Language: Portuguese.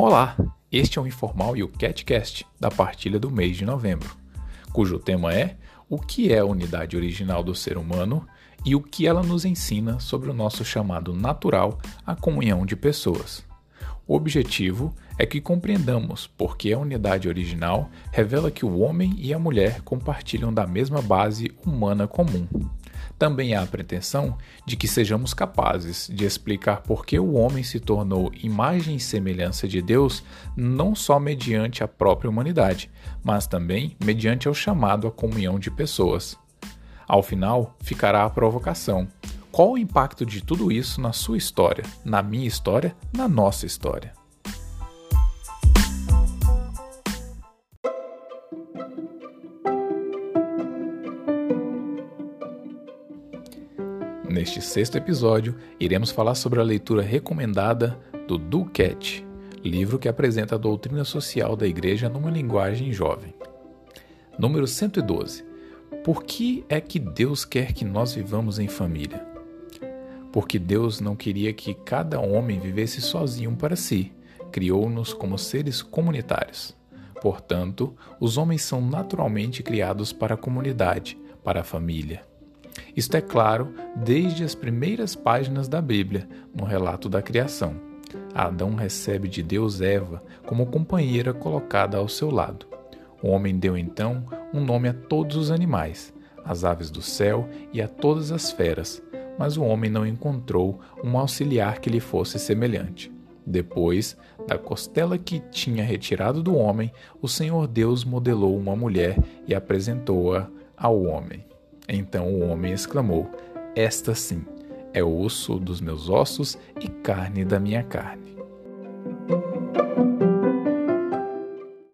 Olá, este é o Informal e o CatCast da partilha do mês de novembro, cujo tema é o que é a unidade original do ser humano e o que ela nos ensina sobre o nosso chamado natural à comunhão de pessoas. O objetivo é que compreendamos porque a unidade original revela que o homem e a mulher compartilham da mesma base humana comum. Também há a pretensão de que sejamos capazes de explicar por que o homem se tornou imagem e semelhança de Deus não só mediante a própria humanidade, mas também mediante o chamado à comunhão de pessoas. Ao final, ficará a provocação: qual o impacto de tudo isso na sua história, na minha história, na nossa história? Neste sexto episódio, iremos falar sobre a leitura recomendada do Cat, livro que apresenta a doutrina social da Igreja numa linguagem jovem. Número 112. Por que é que Deus quer que nós vivamos em família? porque Deus não queria que cada homem vivesse sozinho para si, criou-nos como seres comunitários. Portanto, os homens são naturalmente criados para a comunidade, para a família. Isto é claro desde as primeiras páginas da Bíblia, no relato da criação. Adão recebe de Deus Eva como companheira colocada ao seu lado. O homem deu então um nome a todos os animais, às aves do céu e a todas as feras, mas o homem não encontrou um auxiliar que lhe fosse semelhante. Depois, da costela que tinha retirado do homem, o Senhor Deus modelou uma mulher e apresentou-a ao homem. Então o homem exclamou: Esta sim é osso dos meus ossos e carne da minha carne.